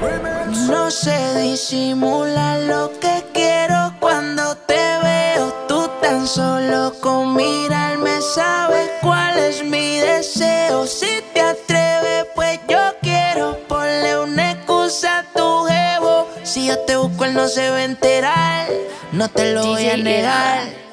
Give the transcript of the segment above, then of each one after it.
No sé disimular lo que quiero cuando te veo. Tú tan solo con mirarme sabes cuál es mi deseo. Si te atreves, pues yo quiero ponle una excusa a tu jevo. Si yo te busco, él no se va a enterar. No te lo voy a negar.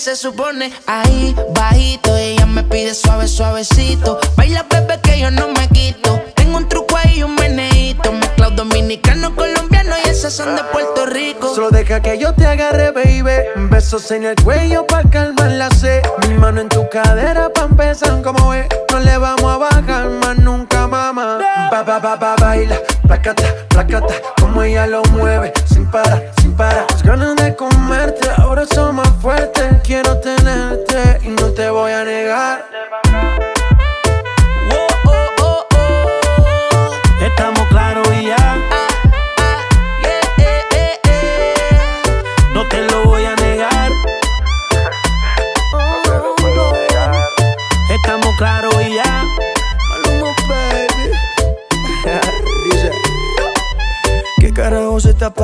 Se supone. Ahí bajito ella me pide suave suavecito, baila bebé que yo no me quito. Tengo un truco ahí un meneíto, mezclado dominicano colombiano y esas son de Puerto Rico. Solo deja que yo te agarre, baby. Besos en el cuello pa' calmar la sed. Mi mano en tu cadera pa' empezar como es. No le vamos a bajar más nunca, mamá. Ba, ba, ba, ba, baila. Placata, placata. Como ella lo mueve. Sin parar, Las ganas de comerte ahora son más fuertes. Quiero tenerte y no te voy a negar.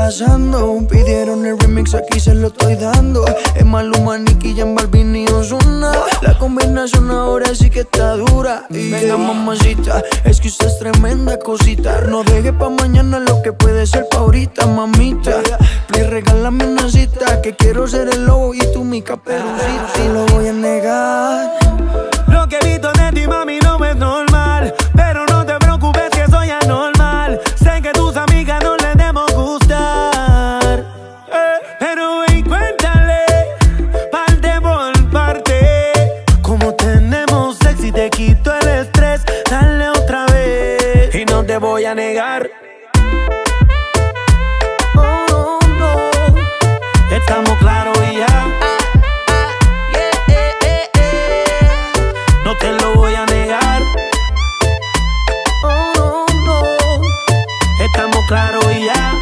Pasando? Pidieron el remix, aquí se lo estoy dando. Es Maluma, Nicky, Jan Balvin y Ozuna. La combinación ahora sí que está dura. Y venga, mamacita, es que usted es tremenda cosita. No deje pa' mañana lo que puede ser pa' ahorita, mamita. Please, regálame una cita, que quiero ser el lobo y tú mi caperucita. Y lo voy a negar. Lo que he visto de ti, mami, negar. Oh, no. Estamos claros y ya. Yeah, eh, eh, eh. No te lo voy a negar. Oh, no. Estamos claros y ya.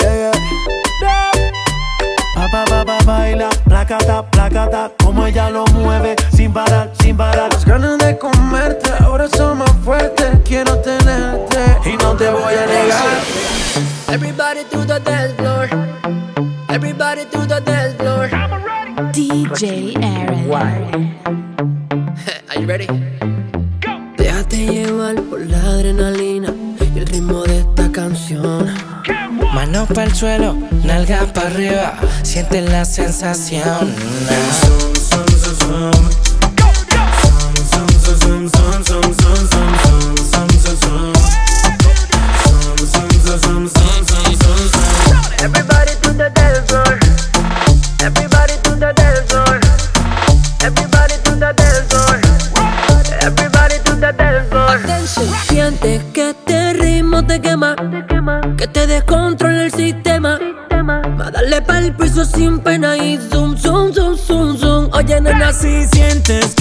Yeah, yeah. Pa, pa, pa, pa, baila, placata, placata, como ella lo mueve, sin parar, sin parar. Las ganas de comerte ahora son. Quiero tenerte y no te voy a negar. Everybody to the dance floor. Everybody to the dance floor. DJ Aaron. Are you ready? Déjate llevar por la adrenalina y el ritmo de esta canción. Manos para el suelo, nalgas para arriba, siente la sensación. Everybody sin pena y zoom, zoom, zoom, zoom, zoom. Oye, nena, Si sientes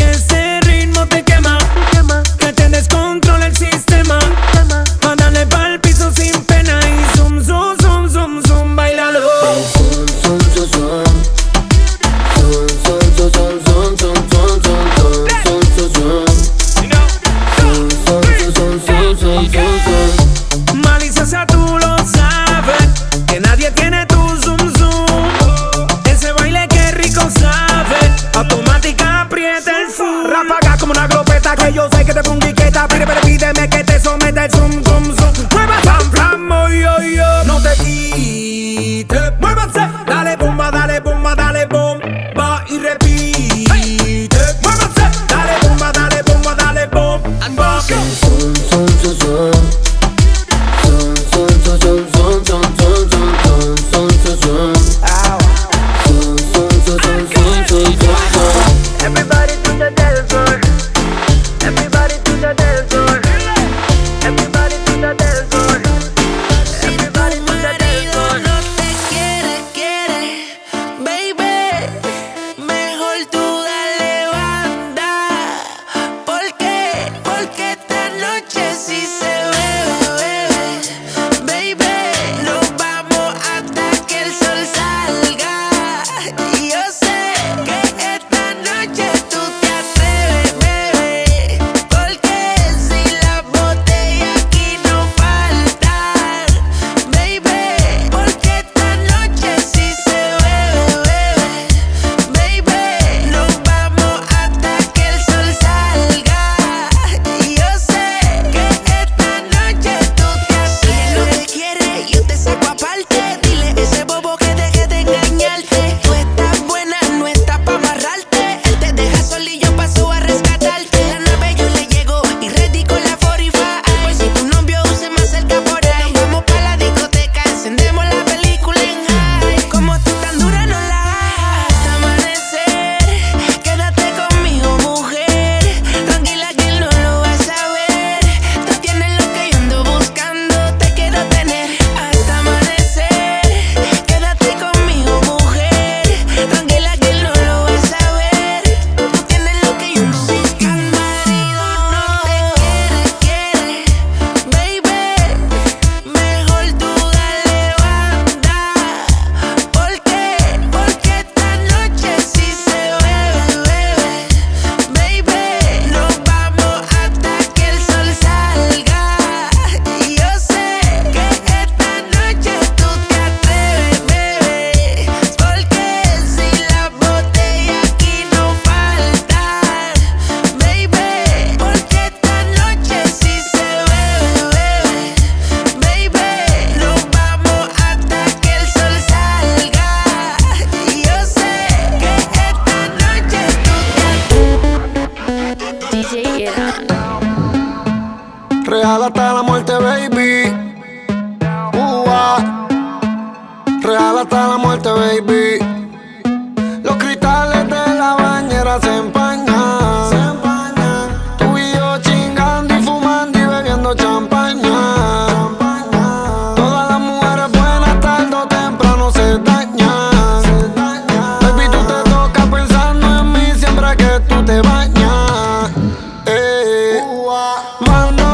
Mano.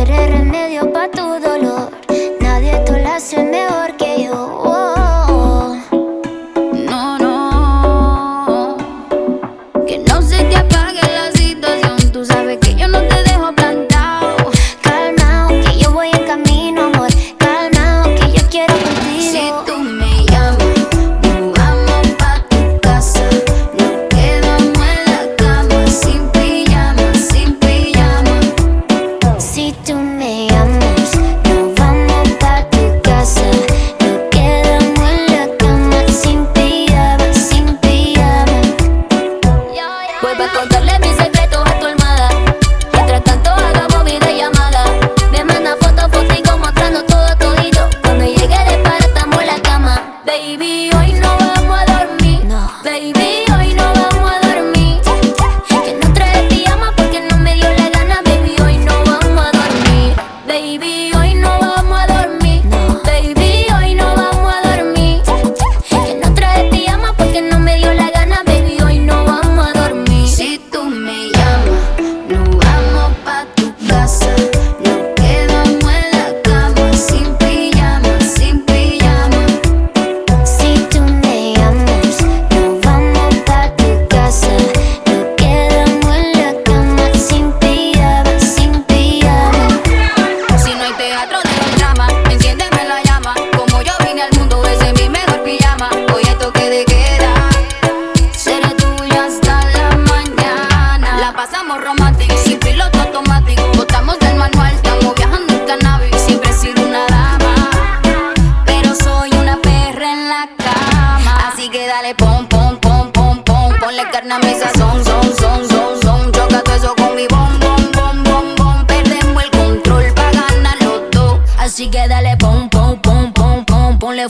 Eres remedio para todo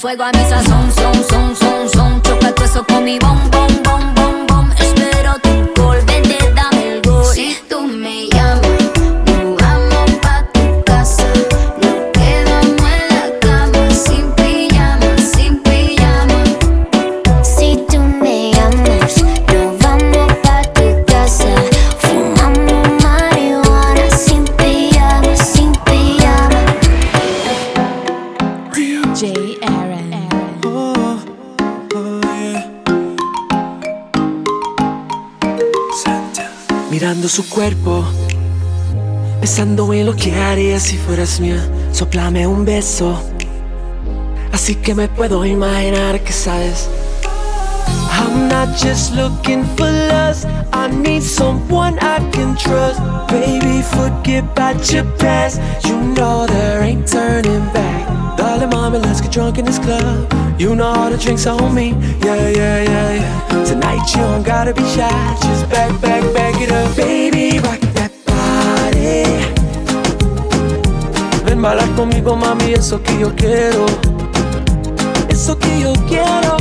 foi igual a missa cuerpo, pensando en lo que haría si fueras mía. Soplame un beso, así que me puedo imaginar que sabes. I'm not just looking for lust. I need someone I can trust. Baby, forget about your past. You know there ain't turning back. Darling, mommy, let's get drunk in this club. You know all the drinks on me. Yeah, yeah, yeah, yeah. Tonight you don't gotta be shy. Just back, back, back it up. Baby, rock that body. Ven bailar conmigo, mami, eso que yo quiero. Eso que yo quiero.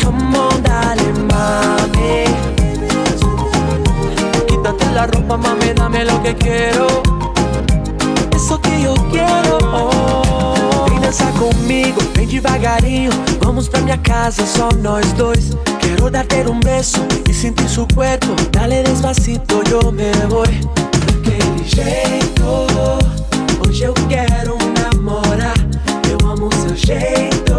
come on, dale, mami. Quítate la ropa, mami, dame lo que quiero. Eso que yo quiero. Vem dançar comigo, vem devagarinho. Vamos pra minha casa, só nós dois. Quero dar ter um beijo e sentir corpo. Dale despacito, eu me vou. Daquele jeito, hoje eu quero namorar. Eu amo seu jeito,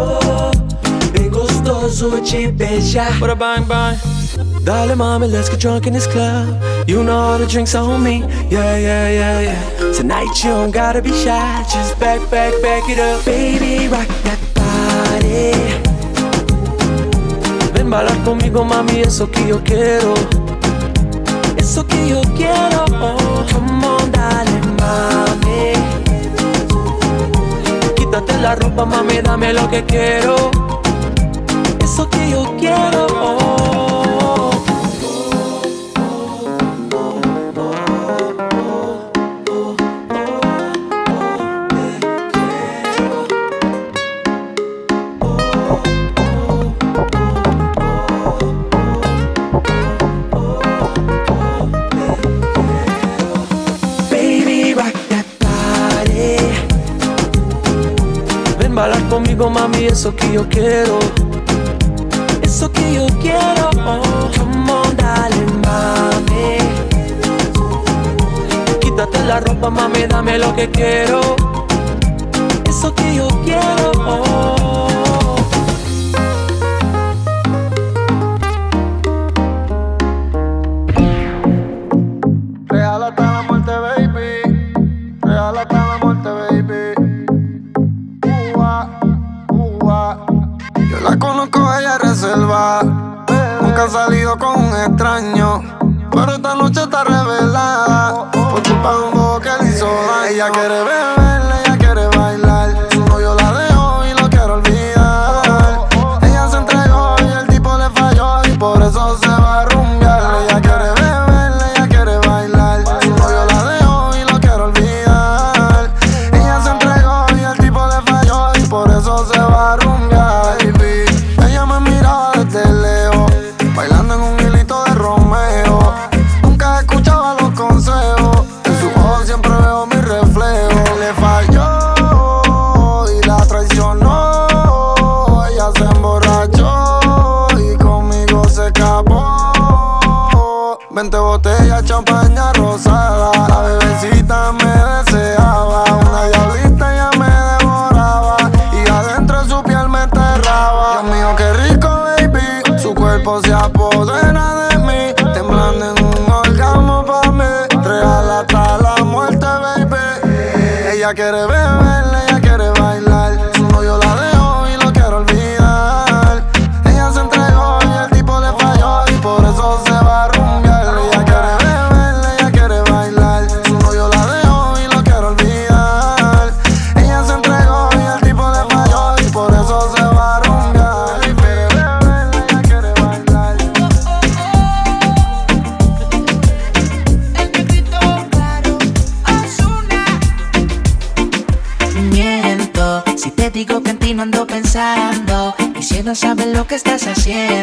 bem gostoso de beijar. Bora bang bang. Dale mami, let's get drunk in this club. You know all the drinks on me. Yeah, yeah, yeah, yeah. Tonight you don't gotta be shy. Just back, back, back it up. Baby, rock that body. Ven bailar conmigo, mami, eso que yo quiero. Eso que yo quiero. come on, dale, mami. Quítate la ropa, mami, dame lo que quiero. Eso que yo quiero. conmigo, mami, eso que yo quiero. Eso que yo quiero. La ropa, mami, dame lo que quiero. Eso que yo quiero. 20 botellas, champaña rosada. La bebecita me que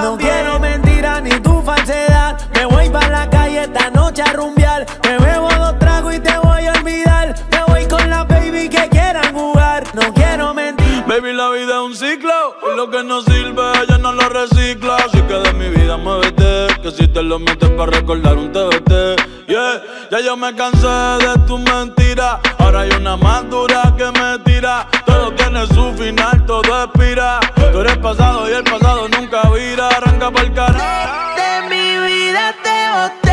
No quiero mentira ni tu falsedad. Me voy para la calle esta noche a rumbear. Me bebo dos tragos y te voy a olvidar. Me voy con las baby que quieran jugar. No quiero mentir. Baby, la vida es un ciclo. Y lo que no sirve, ya no lo recicla. Así que de mi vida muévete. Que si te lo metes para recordar un TBT. Ya yo me cansé de tus mentiras. Ahora hay una más dura que me tira. Todo tiene su final, todo expira. Tú eres pasado y el pasado nunca vira. Arranca para el carajo. De mi vida te boté.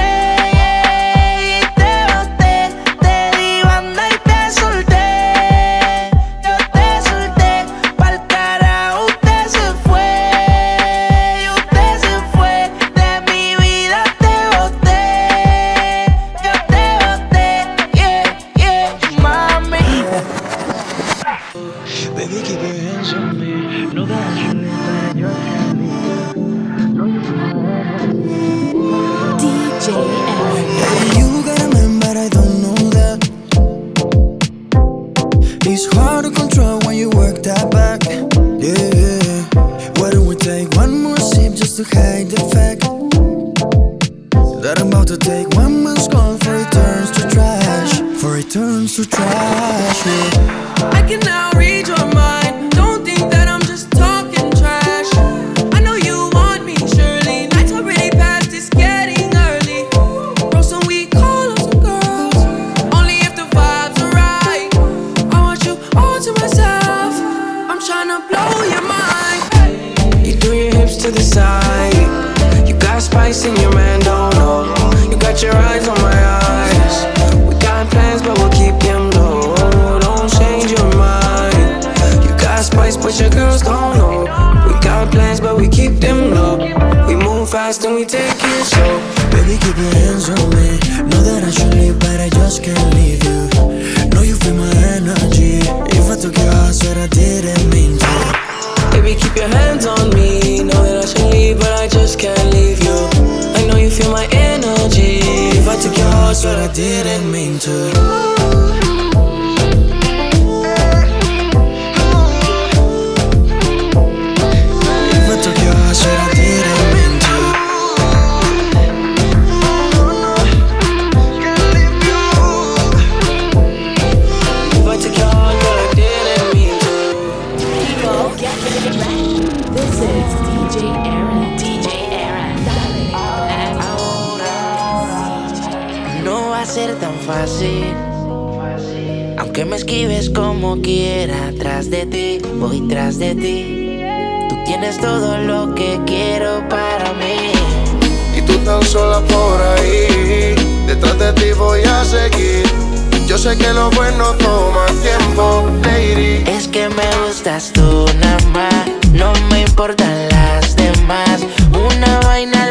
sé que lo bueno toma tiempo, lady. Es que me gustas tú nada más, no me importan las demás. Una vaina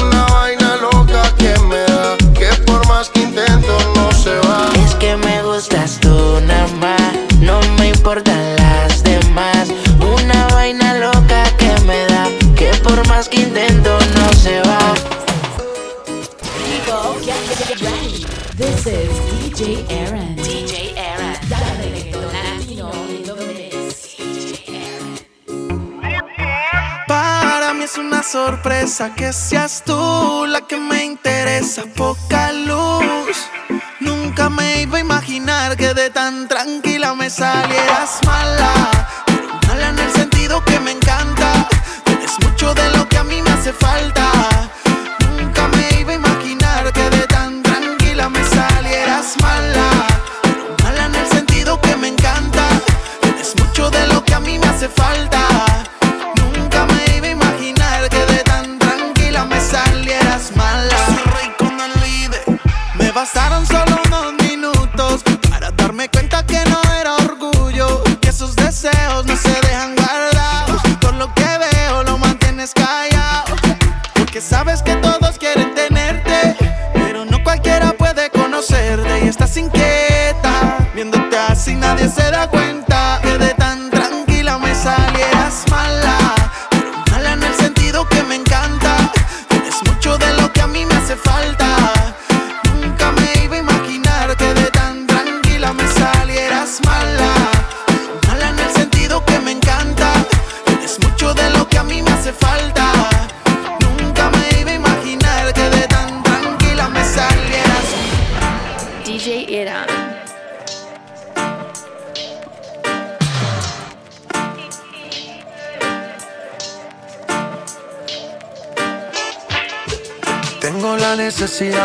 importan las demás. Una vaina loca que me da, que por más que intento no se va. This is DJ Aaron. DJ Aaron. Para mí es una sorpresa que seas tú la que me interesa. Poca luz. Nunca me iba a imaginar que de tanto salieras mal.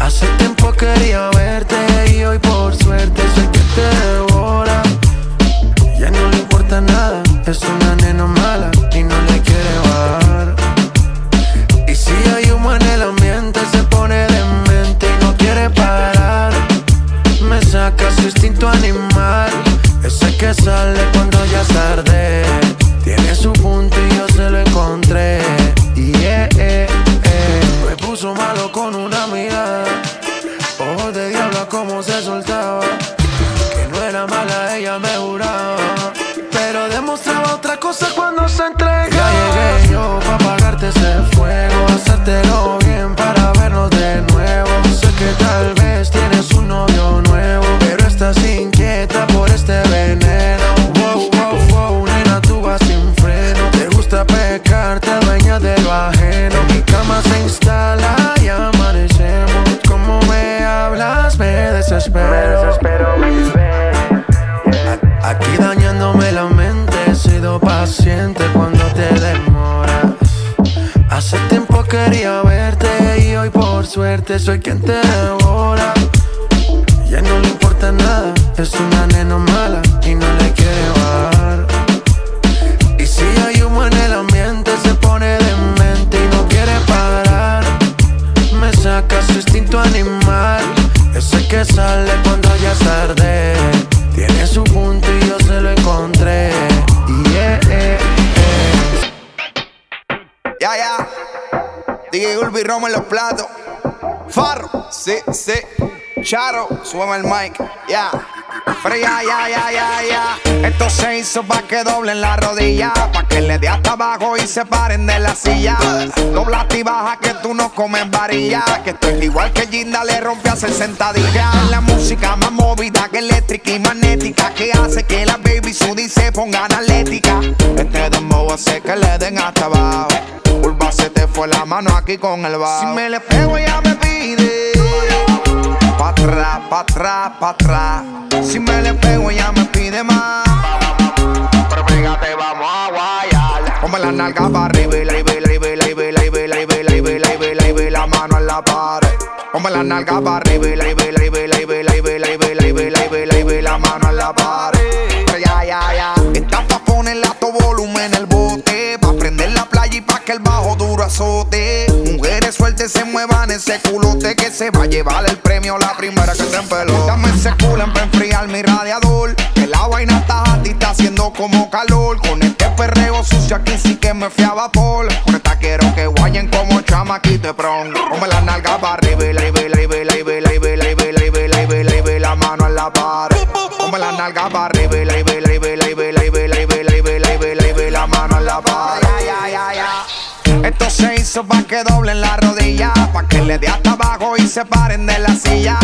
Hace tiempo quería verte y hoy por suerte sé que te devora. Ya no le importa nada, es una nena mala y no le quiere bajar. Y si hay humo en el ambiente, se pone demente y no quiere parar. Me saca su instinto animal, ese que sale cuando ya es tarde. Aquí dañándome la mente, he sido paciente cuando te demoras. Hace tiempo quería verte y hoy por suerte soy quien te devora. Ya no le importa nada, es una súbeme el mic. Ya. Pero ya, ya, ya, ya, ya. Esto se hizo pa' que doblen la rodilla. Pa' que le dé hasta abajo y se paren de la silla. Dobla y baja que tú no comes varilla. Que esto es igual que Ginda le rompe a 60 días. La música más movida que eléctrica y magnética. Que hace que las baby sudi se pongan atlética. Este dembow hace que le den hasta abajo. Urba se te fue la mano aquí con el bajo. Si me le pego ella me pide. Pa' atrás, pa' atrás, pa' atrás. Si me le pego ella me pide más. Pero fíjate, vamos a guayar. Ponme la nalga para arriba y la y la y la y la y la y la y la y la y la mano en la pared. Ponme la nalga para arriba y la y la y la y la y la y la y la y la la mano en la pared. Ya, ya, ya. Esta pa' ponerle a todo volumen el bote. Pa' prender la playa y pa' que el bajo duro azote. Mujeres sueltas se muevan ese culote se va a llevar el premio la primera que se empeló. Dame ese culen para enfriar mi radiador. Que la vaina está a ti, está haciendo como calor. Con este perreo sucio aquí sí que me fui a vapor. Con esta quiero que guayen como chamaquito de pron. Come la nalga para arriba y la la mano en la pared. Come la nalga para arriba y la mano en la pared. Esto se hizo para que doblen la rodilla pa' que le dé hasta abajo y se paren de la silla.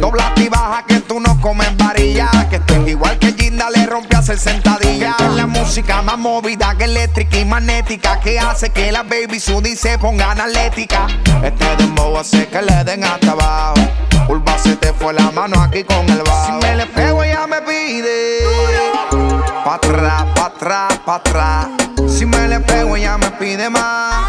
Dobla y baja que tú no comes varilla, que esto es igual que Ginda le rompe a hacer sentadilla. La música más movida que eléctrica y magnética, que hace que las baby sudi se pongan atlética. Este dembow hace que le den hasta abajo. Urba se te fue la mano aquí con el bajo. Si me le pego ella me pide. Pa' atrás, pa' atrás, pa' atrás. Si me le pego ella me pide más.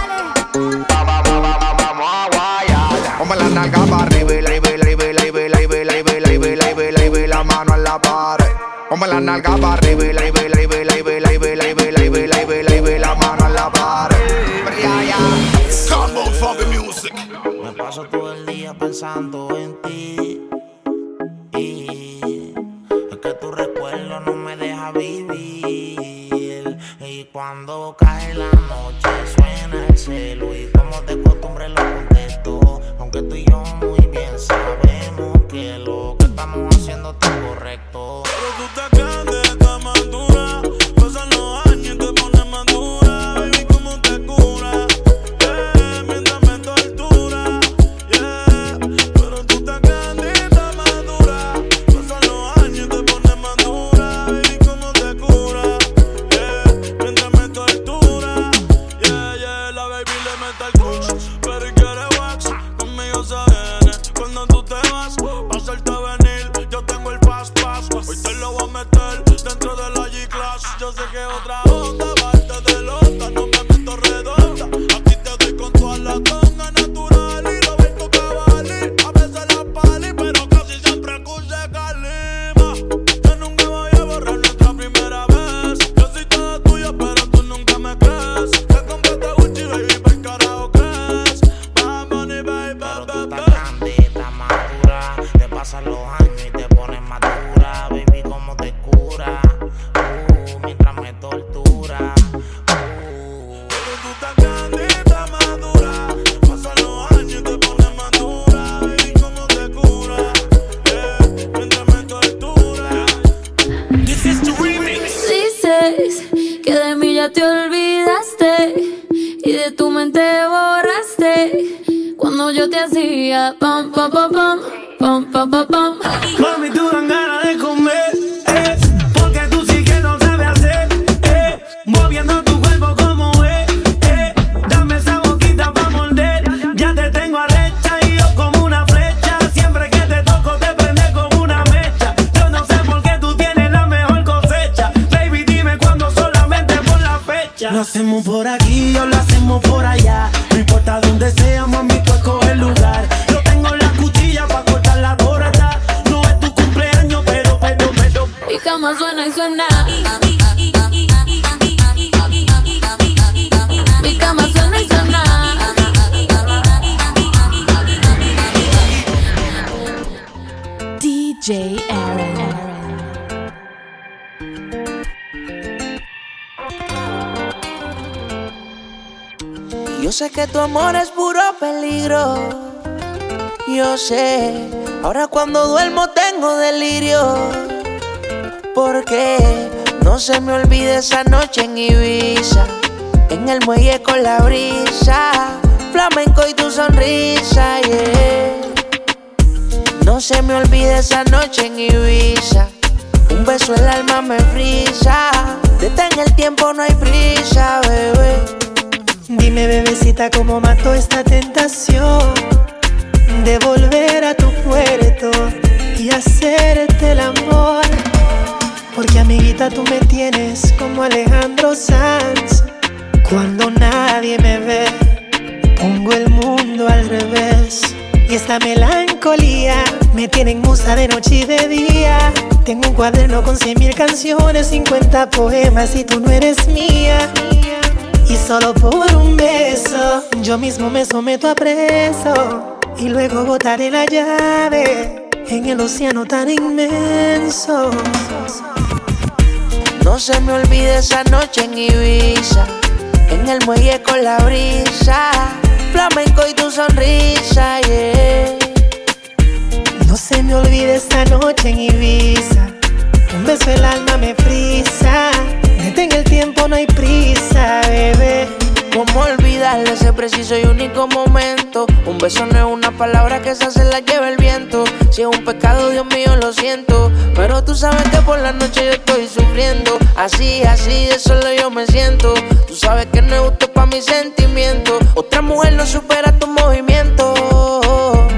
la mano en la pared. Ponme la nalga para arriba y la vela y vela y vela y vela y vela y vela y vela y mano en la pared. Funky Music. Me paso todo el día pensando en ti. Y es que tu recuerdo no me deja vivir. Y cuando cae yo te hacía pam, pam, pam, pam, pam, pam, pam, pam. Mami, tú dan tu amor es puro peligro. Yo sé, ahora cuando duermo tengo delirio. Porque no se me olvide esa noche en Ibiza. En el muelle con la brisa. Flamenco y tu sonrisa, yeah. No se me olvide esa noche en Ibiza. Un beso el alma me frisa. Detén el tiempo, no hay prisa, bebé. Dime, bebecita, cómo mato esta tentación de volver a tu puerto y hacerte el amor. Porque, amiguita, tú me tienes como Alejandro Sanz. Cuando nadie me ve, pongo el mundo al revés. Y esta melancolía me tiene en musa de noche y de día. Tengo un cuaderno con cien mil canciones, 50 poemas y tú no eres mía. Y solo por un beso, yo mismo me someto a preso. Y luego botaré la llave en el océano tan inmenso. No se me olvide esa noche en Ibiza. En el muelle con la brisa. Flamenco y tu sonrisa, yeah. No se me olvide esta noche en Ibiza. Un beso el alma me frisa. Detén el tiempo, no hay prisa, bebé. ¿Cómo olvidar ese preciso y único momento? Un beso no es una palabra que esa se la lleva el viento. Si es un pecado, Dios mío, lo siento. Pero tú sabes que por la noche yo estoy sufriendo. Así, así, de solo yo me siento. Tú sabes que no es justo para mis sentimientos. Otra mujer no supera tu movimiento.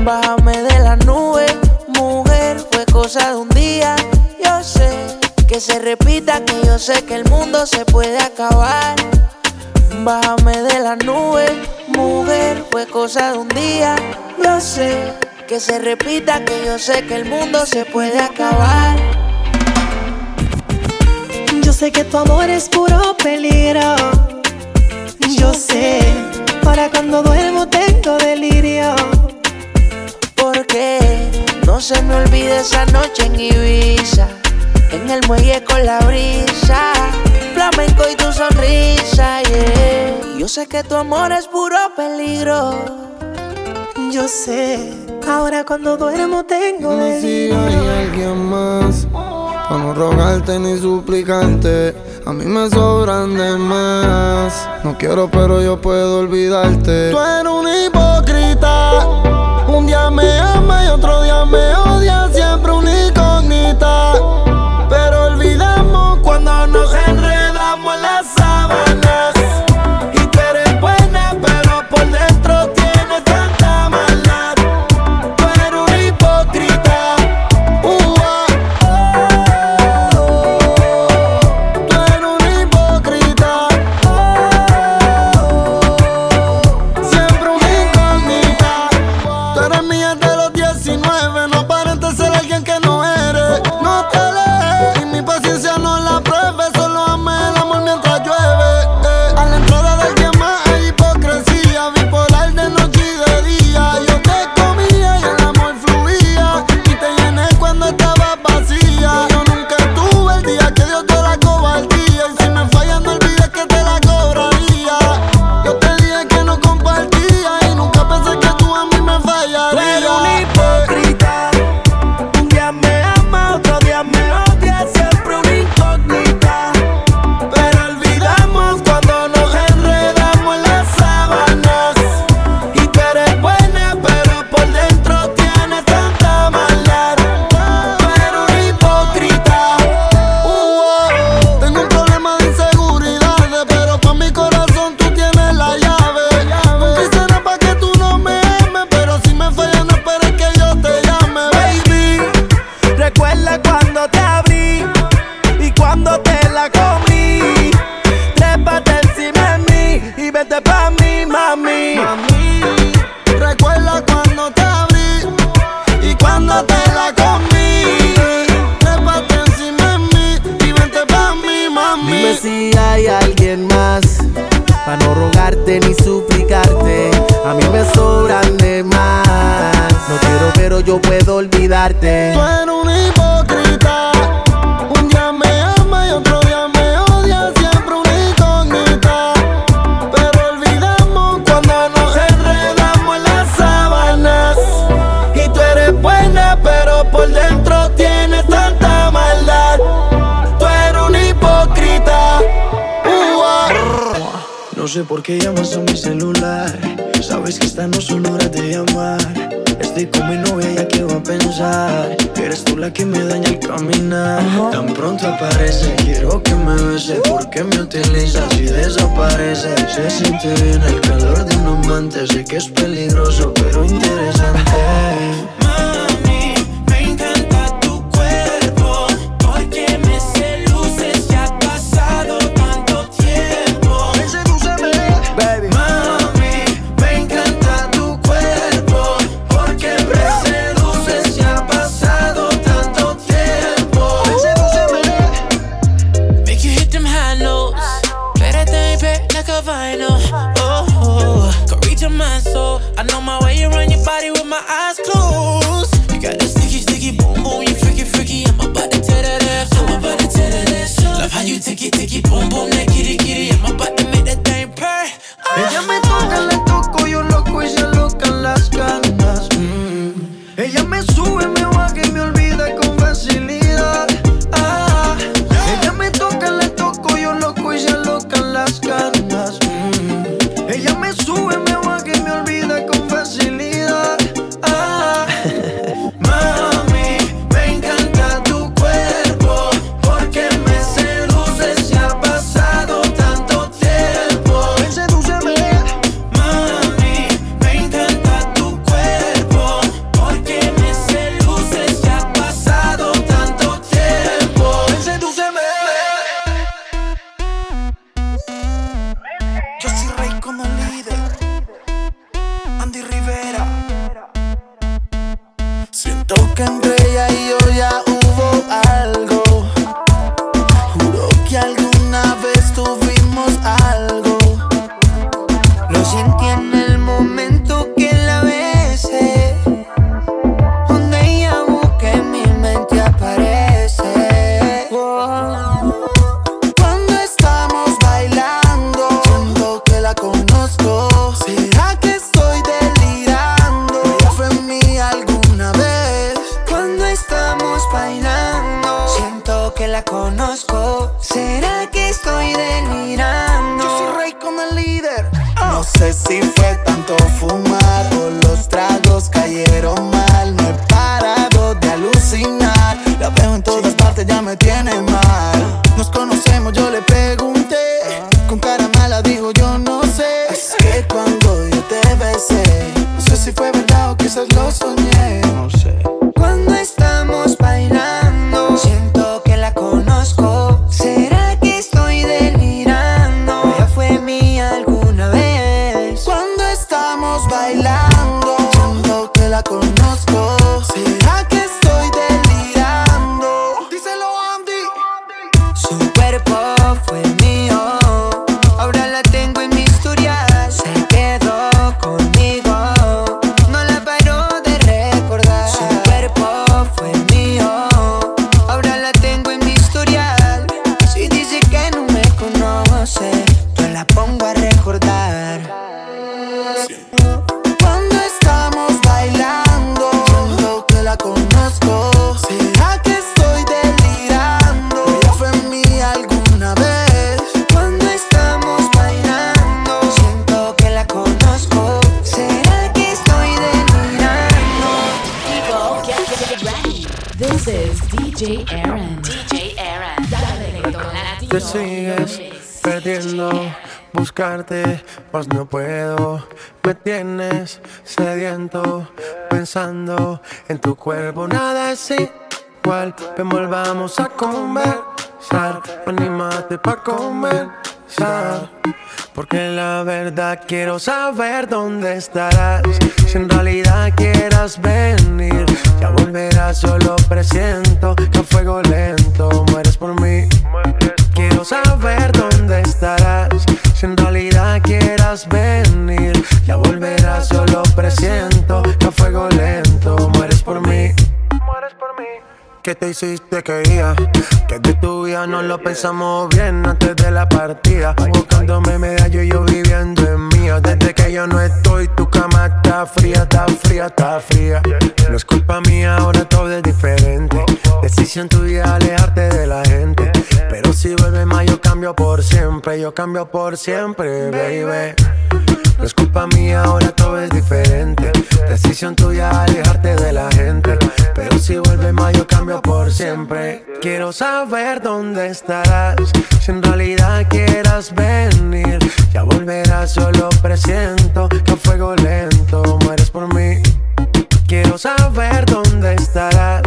Bájame de la nube, mujer, fue cosa de un día. Yo sé que se repita, que yo sé que el mundo se puede acabar. Bájame de la nube, mujer, fue cosa de un día. Yo sé que se repita, que yo sé que el mundo se puede acabar. Yo sé que tu amor es puro peligro. Yo sé, para cuando duermo tengo delirio. Porque no se me olvide esa noche en Ibiza. En el muelle con la brisa. Flamenco y tu sonrisa, yeah. Yo sé que tu amor es puro peligro. Yo sé, ahora cuando duermo tengo Dime si hay alguien más para no rogarte ni suplicarte. A mí me sobran de más. No quiero, pero yo puedo olvidarte. Tú eres un hipócrita. Un día me ama y otro No sé por qué llamas a mi celular. Sabes que esta no son hora de llamar. Estoy con mi novia, ya que va a pensar. Eres tú la que me daña el caminar. Tan pronto aparece, quiero que me beses. Porque me utilizas y desaparece. Se siente bien el calor de un amante. Sé que es peligroso, pero interesante. ¿Será que te sigues perdiendo, buscarte, pues no puedo. Me tienes sediento, pensando en tu cuerpo, nada es igual. Ven, volvamos a conversar, anímate pa' conversar. Porque la verdad quiero saber dónde estarás. Si en realidad quieras venir, ya volverás, solo presiento que a fuego lento mueres por mí. Quiero saber dónde estarás. Si en realidad quieras venir, ya volverás, solo presiento que a fuego lento mueres por mí. Mueres por mí. Que te hiciste quería que de tu vida no lo pensamos bien antes de la partida. Buscándome medallo y yo viviendo en mía. Desde que yo no estoy, tu cama está fría, está fría, está fría. No es culpa mía, ahora todo es diferente. Decisión tuya alejarte de cambio por siempre. Yo cambio por siempre, baby. No es culpa mía, ahora todo es diferente. Decisión tuya alejarte de la gente. Pero si vuelve más, yo cambio por siempre. Quiero saber dónde estarás. Si en realidad quieras venir, ya volverás, solo presiento que a fuego lento mueres por mí. Quiero saber dónde estarás.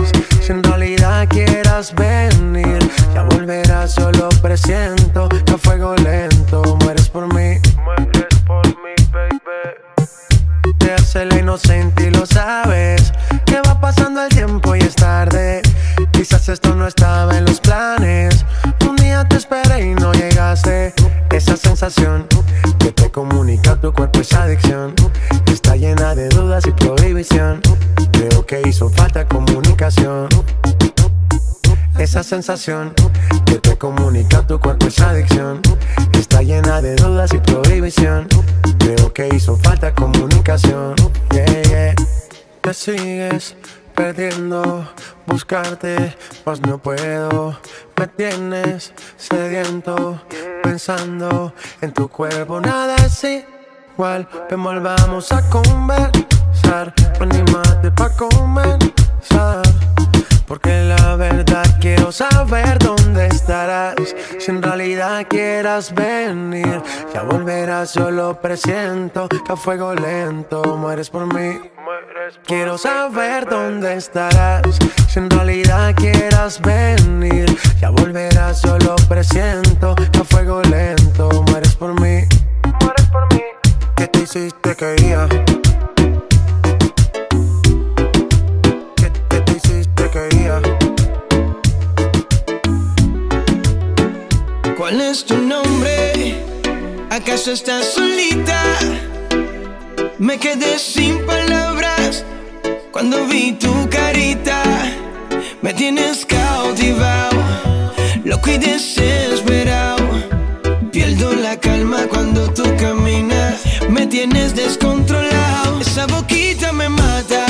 Si en realidad quieras venir, ya volverás, solo presiento que a fuego lento mueres por mí. Mueres por mí, baby. Te hace la inocente y lo sabes. Que va pasando el tiempo y es tarde. Quizás esto no estaba en los planes. Un día te esperé y no llegaste. Esa sensación que te comunica tu cuerpo, esa adicción. Está llena de dudas y prohibición. Creo que hizo falta Esa sensación que te comunica tu cuerpo, esa adicción. Está llena de dudas y prohibición. Creo que hizo falta comunicación. Yeah, yeah. Sigues perdiendo, buscarte, pues no puedo. Me tienes sediento, pensando en tu cuerpo. Nada es igual, ven volvamos a conversar. Anímate pa' Porque la verdad quiero saber dónde estarás. Si en realidad quieras venir, ya volverás, yo lo presiento. Que a fuego lento mueres por mí. Quiero saber dónde estarás. Si en realidad quieras venir, ya volverás, yo lo presiento. Que a fuego lento mueres por mí. Mueres por mí. ¿Qué te hiciste que ¿Cuál es tu nombre? ¿Acaso estás solita? Me quedé sin palabras cuando vi tu carita. Me tienes cautivado, loco y desesperado. Pierdo la calma cuando tú caminas. Me tienes descontrolado. Esa boquita me mata.